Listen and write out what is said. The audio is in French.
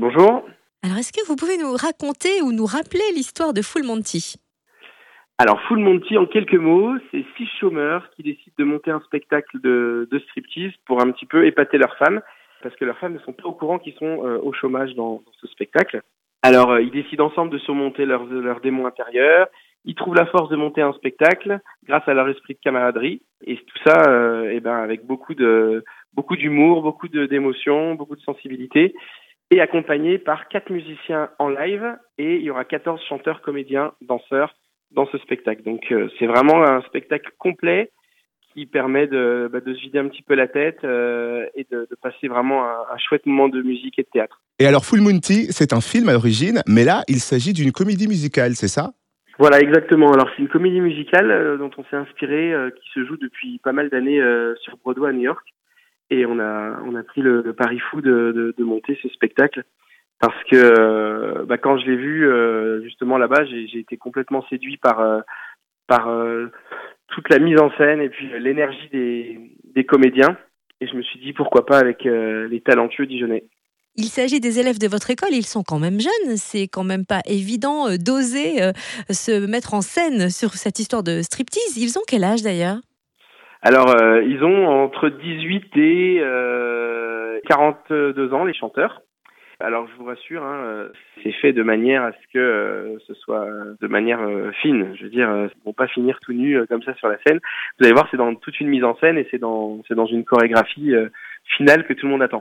Bonjour. Alors, est-ce que vous pouvez nous raconter ou nous rappeler l'histoire de Full Monty Alors, Full Monty, en quelques mots, c'est six chômeurs qui décident de monter un spectacle de, de striptease pour un petit peu épater leurs femmes, parce que leurs femmes ne sont pas au courant qu'ils sont euh, au chômage dans, dans, ce spectacle. Alors, euh, ils décident ensemble de surmonter leurs leur démons intérieurs. Ils trouvent la force de monter un spectacle grâce à leur esprit de camaraderie. Et tout ça, euh, eh ben, avec beaucoup de beaucoup d'humour, beaucoup d'émotions, beaucoup de sensibilité et accompagné par quatre musiciens en live et il y aura 14 chanteurs, comédiens, danseurs dans ce spectacle. Donc euh, c'est vraiment un spectacle complet qui permet de, bah, de se vider un petit peu la tête euh, et de, de, passer vraiment un, un, chouette moment de musique et de théâtre. Et alors Full Monty, c'est un film à l'origine, mais là il s'agit d'une comédie musicale, c'est ça? Voilà, exactement. Alors c'est une comédie musicale euh, dont on s'est inspiré, euh, qui se joue depuis pas mal d'années euh, sur Broadway à New York et on a on a pris le, pari fou de, de, monter ce spectacle. Parce que euh, bah, quand je l'ai vu euh, justement là-bas, j'ai été complètement séduit par euh, par toute la mise en scène et puis l'énergie des, des comédiens. Et je me suis dit pourquoi pas avec les talentueux Dijonais. Il s'agit des élèves de votre école, ils sont quand même jeunes, c'est quand même pas évident d'oser se mettre en scène sur cette histoire de striptease. Ils ont quel âge d'ailleurs? Alors, euh, ils ont entre 18 et euh, 42 ans, les chanteurs. Alors, je vous rassure, hein, c'est fait de manière à ce que euh, ce soit de manière euh, fine. Je veux dire, euh, ils vont pas finir tout nus comme ça sur la scène. Vous allez voir, c'est dans toute une mise en scène et c'est dans, c'est dans une chorégraphie finale que tout le monde attend.